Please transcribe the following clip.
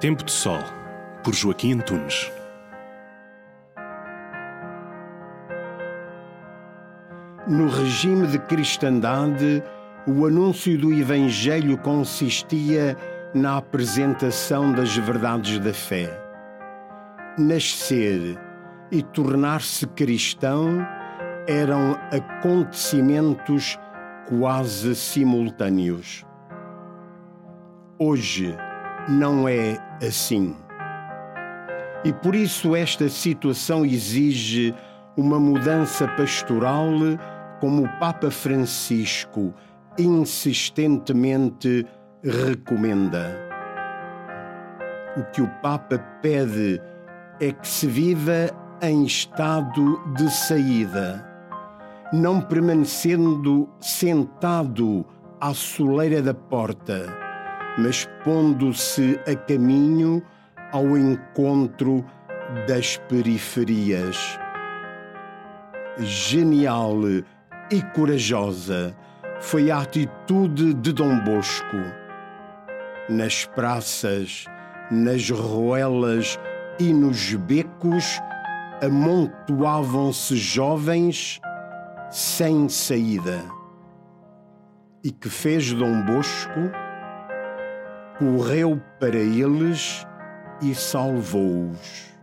Tempo de Sol, por Joaquim Antunes. No regime de cristandade, o anúncio do Evangelho consistia na apresentação das verdades da fé. Nascer e tornar-se cristão eram acontecimentos quase simultâneos. Hoje não é assim. E por isso esta situação exige uma mudança pastoral, como o Papa Francisco insistentemente recomenda. O que o Papa pede é que se viva em estado de saída, não permanecendo sentado à soleira da porta, mas pondo-se a caminho ao encontro das periferias. Genial e corajosa foi a atitude de Dom Bosco. Nas praças, nas ruelas e nos becos amontoavam-se jovens sem saída. E que fez Dom Bosco? Correu para eles e salvou-os.